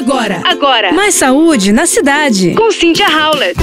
Agora, Agora, mais saúde na cidade. com Cynthia Howlett.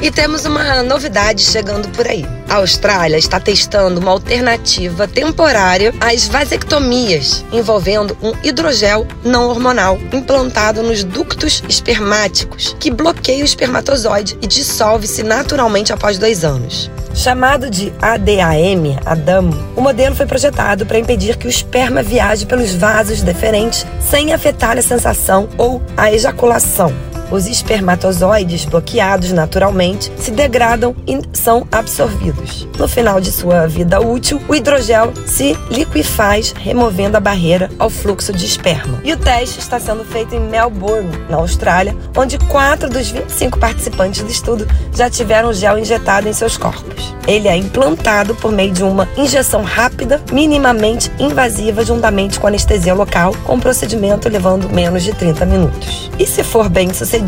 E temos uma novidade chegando por aí. A Austrália está testando uma alternativa temporária às vasectomias, envolvendo um hidrogel não hormonal implantado nos ductos espermáticos, que bloqueia o espermatozoide e dissolve-se naturalmente após dois anos. Chamado de ADAM, ADAM, o modelo foi projetado para impedir que o esperma viaje pelos vasos deferentes sem afetar a sensação ou a ejaculação. Os espermatozoides bloqueados naturalmente se degradam e são absorvidos. No final de sua vida útil, o hidrogel se liquefaz, removendo a barreira ao fluxo de esperma. E o teste está sendo feito em Melbourne, na Austrália, onde 4 dos 25 participantes do estudo já tiveram gel injetado em seus corpos. Ele é implantado por meio de uma injeção rápida, minimamente invasiva, juntamente com anestesia local, com o procedimento levando menos de 30 minutos. E se for bem sucedido,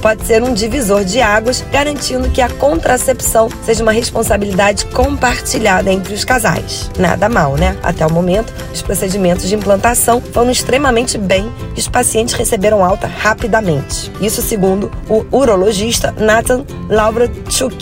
pode ser um divisor de águas, garantindo que a contracepção seja uma responsabilidade compartilhada entre os casais. Nada mal, né? Até o momento, os procedimentos de implantação foram extremamente bem e os pacientes receberam alta rapidamente. Isso segundo o urologista Nathan Lavrachuk,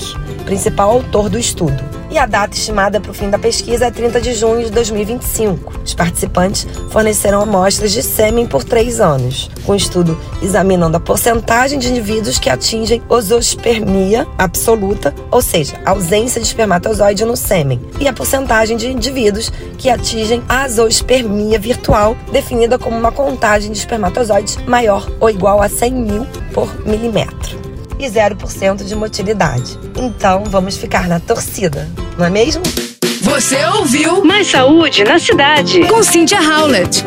principal autor do estudo. E a data estimada para o fim da pesquisa é 30 de junho de 2025. Os participantes fornecerão amostras de sêmen por três anos, com o estudo examinando a porcentagem de indivíduos que atingem osospermia absoluta, ou seja, ausência de espermatozoide no sêmen, e a porcentagem de indivíduos que atingem azospermia virtual, definida como uma contagem de espermatozoides maior ou igual a 100 mil por milímetro e 0% de motilidade. Então vamos ficar na torcida, não é mesmo? Você ouviu Mais saúde na cidade. com Cynthia Howlett.